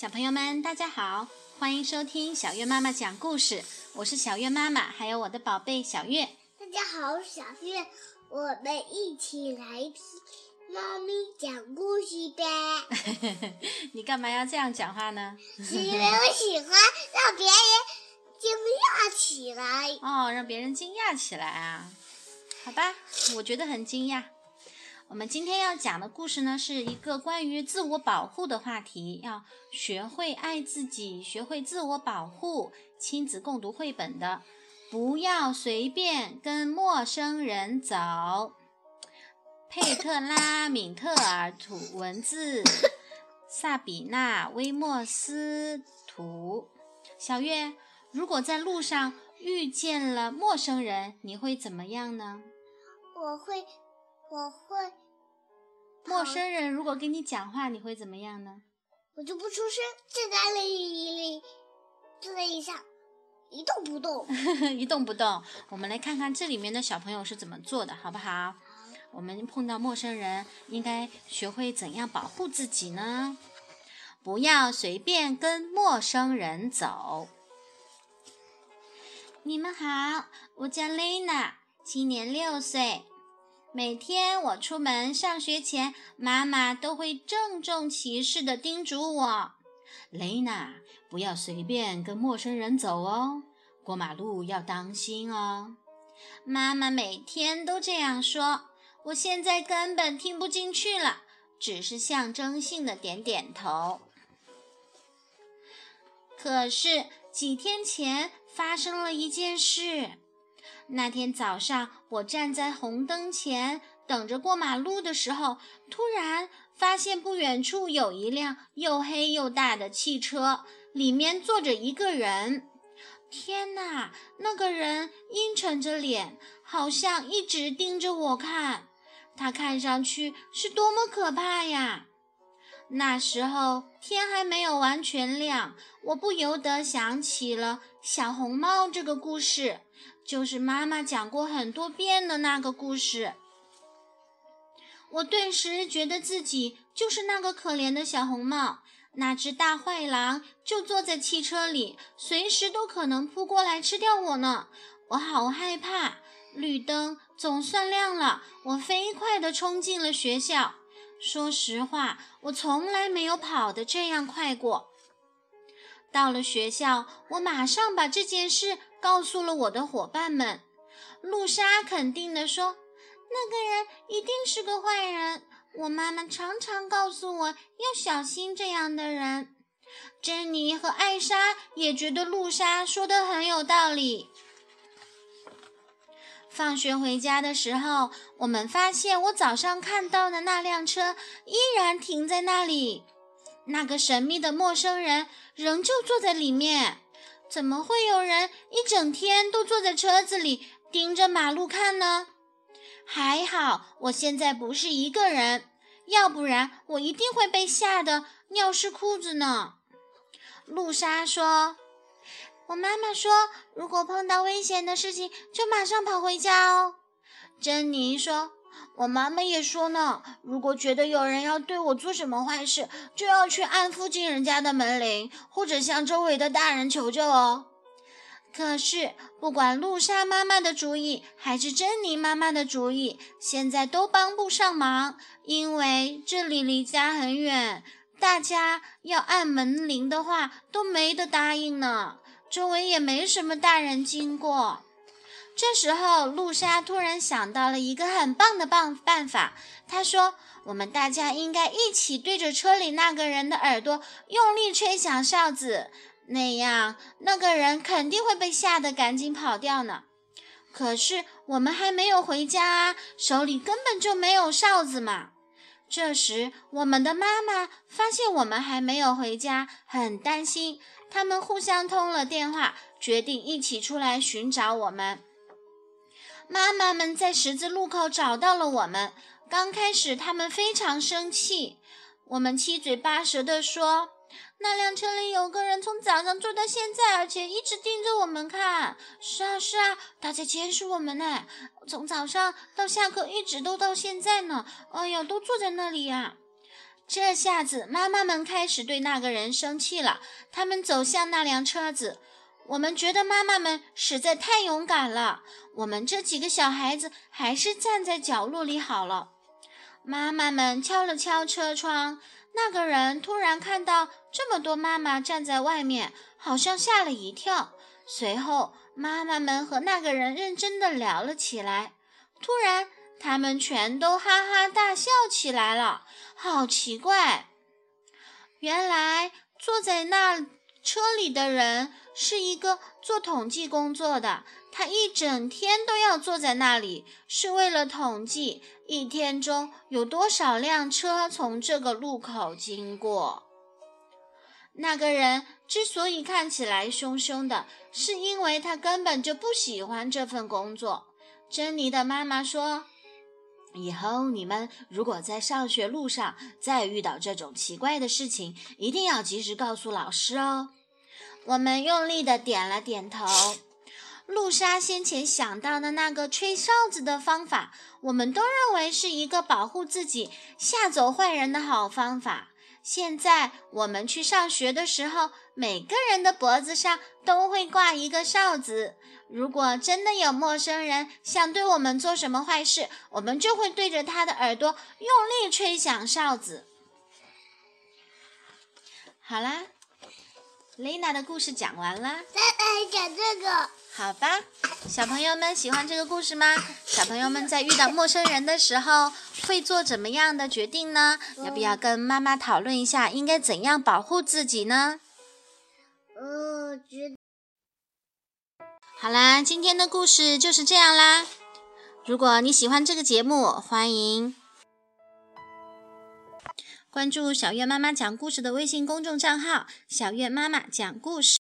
小朋友们，大家好，欢迎收听小月妈妈讲故事。我是小月妈妈，还有我的宝贝小月。大家好，我是小月，我们一起来听猫咪讲故事呗。你干嘛要这样讲话呢？是因为我喜欢让别人惊讶起来。哦，让别人惊讶起来啊？好吧，我觉得很惊讶。我们今天要讲的故事呢，是一个关于自我保护的话题，要学会爱自己，学会自我保护。亲子共读绘本的，不要随便跟陌生人走。佩特拉·敏特尔图文字，萨比娜·威莫斯图。小月，如果在路上遇见了陌生人，你会怎么样呢？我会，我会。陌生人如果跟你讲话，你会怎么样呢？我就不出声，站在那里，坐在地上，一动不动。一动不动。我们来看看这里面的小朋友是怎么做的，好不好？我们碰到陌生人，应该学会怎样保护自己呢？不要随便跟陌生人走。你们好，我叫 Lena，，今年六岁。每天我出门上学前，妈妈都会郑重其事地叮嘱我：“雷娜，不要随便跟陌生人走哦，过马路要当心哦。”妈妈每天都这样说，我现在根本听不进去了，只是象征性的点点头。可是几天前发生了一件事。那天早上，我站在红灯前等着过马路的时候，突然发现不远处有一辆又黑又大的汽车，里面坐着一个人。天哪，那个人阴沉着脸，好像一直盯着我看。他看上去是多么可怕呀！那时候天还没有完全亮，我不由得想起了小红帽这个故事。就是妈妈讲过很多遍的那个故事，我顿时觉得自己就是那个可怜的小红帽，那只大坏狼就坐在汽车里，随时都可能扑过来吃掉我呢。我好害怕。绿灯总算亮了，我飞快地冲进了学校。说实话，我从来没有跑得这样快过。到了学校，我马上把这件事告诉了我的伙伴们。露莎肯定地说：“那个人一定是个坏人。”我妈妈常常告诉我要小心这样的人。珍妮和艾莎也觉得露莎说的很有道理。放学回家的时候，我们发现我早上看到的那辆车依然停在那里。那个神秘的陌生人仍旧坐在里面，怎么会有人一整天都坐在车子里盯着马路看呢？还好我现在不是一个人，要不然我一定会被吓得尿湿裤子呢。露莎说：“我妈妈说，如果碰到危险的事情，就马上跑回家哦。”珍妮说。我妈妈也说呢，如果觉得有人要对我做什么坏事，就要去按附近人家的门铃，或者向周围的大人求救哦。可是，不管露莎妈妈的主意还是珍妮妈妈的主意，现在都帮不上忙，因为这里离家很远，大家要按门铃的话都没得答应呢，周围也没什么大人经过。这时候，露莎突然想到了一个很棒的办办法。她说：“我们大家应该一起对着车里那个人的耳朵用力吹响哨子，那样那个人肯定会被吓得赶紧跑掉呢。”可是我们还没有回家啊，手里根本就没有哨子嘛。这时，我们的妈妈发现我们还没有回家，很担心。他们互相通了电话，决定一起出来寻找我们。妈妈们在十字路口找到了我们。刚开始，他们非常生气。我们七嘴八舌地说：“那辆车里有个人从早上坐到现在，而且一直盯着我们看。是啊，是啊，他在监视我们呢。从早上到下课，一直都到现在呢。哎呀，都坐在那里呀。”这下子，妈妈们开始对那个人生气了。他们走向那辆车子。我们觉得妈妈们实在太勇敢了。我们这几个小孩子还是站在角落里好了。妈妈们敲了敲车窗。那个人突然看到这么多妈妈站在外面，好像吓了一跳。随后，妈妈们和那个人认真的聊了起来。突然，他们全都哈哈大笑起来了。好奇怪！原来坐在那车里的人是一个做统计工作的。他一整天都要坐在那里，是为了统计一天中有多少辆车从这个路口经过。那个人之所以看起来凶凶的，是因为他根本就不喜欢这份工作。珍妮的妈妈说：“以后你们如果在上学路上再遇到这种奇怪的事情，一定要及时告诉老师哦。”我们用力的点了点头。露莎先前想到的那个吹哨子的方法，我们都认为是一个保护自己、吓走坏人的好方法。现在我们去上学的时候，每个人的脖子上都会挂一个哨子。如果真的有陌生人想对我们做什么坏事，我们就会对着他的耳朵用力吹响哨子。好啦，雷娜的故事讲完了。再来讲这个。好吧，小朋友们喜欢这个故事吗？小朋友们在遇到陌生人的时候会做怎么样的决定呢？要不要跟妈妈讨论一下，应该怎样保护自己呢？呃，觉。好啦，今天的故事就是这样啦。如果你喜欢这个节目，欢迎关注小月妈妈讲故事的微信公众账号“小月妈妈讲故事”。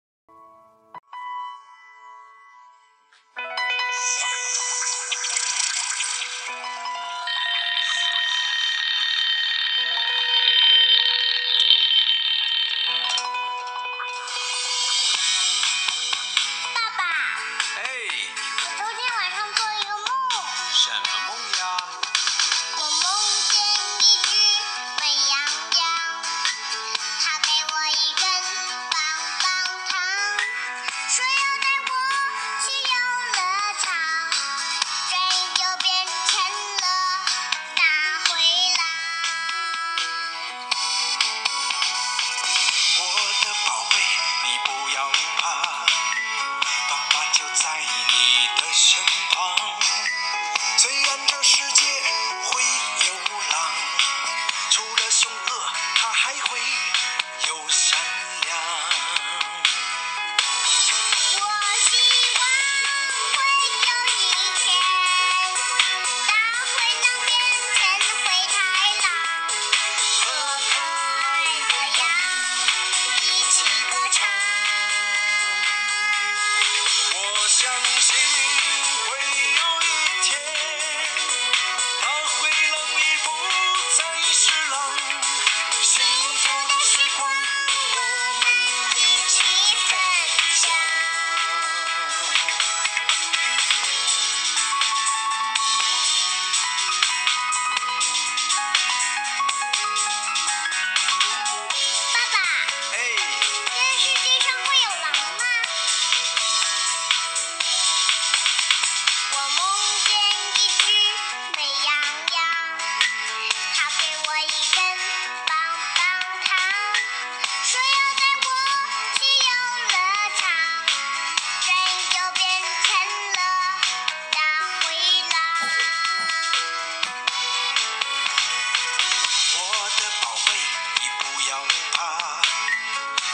宝贝你不要怕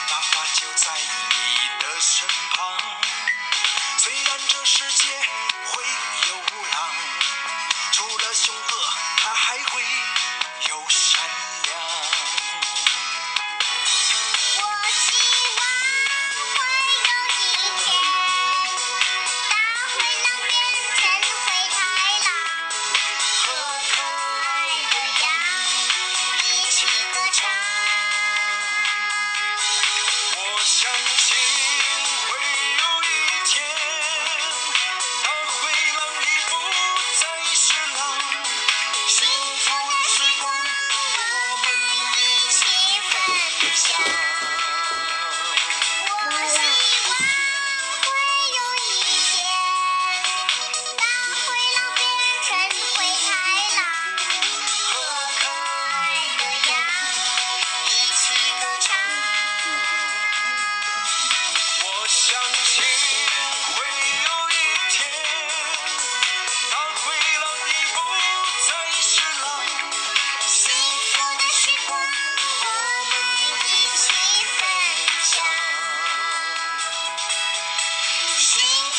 爸爸就在你的身旁。虽然这世界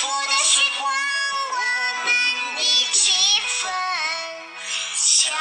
幸福的时光我们一起分享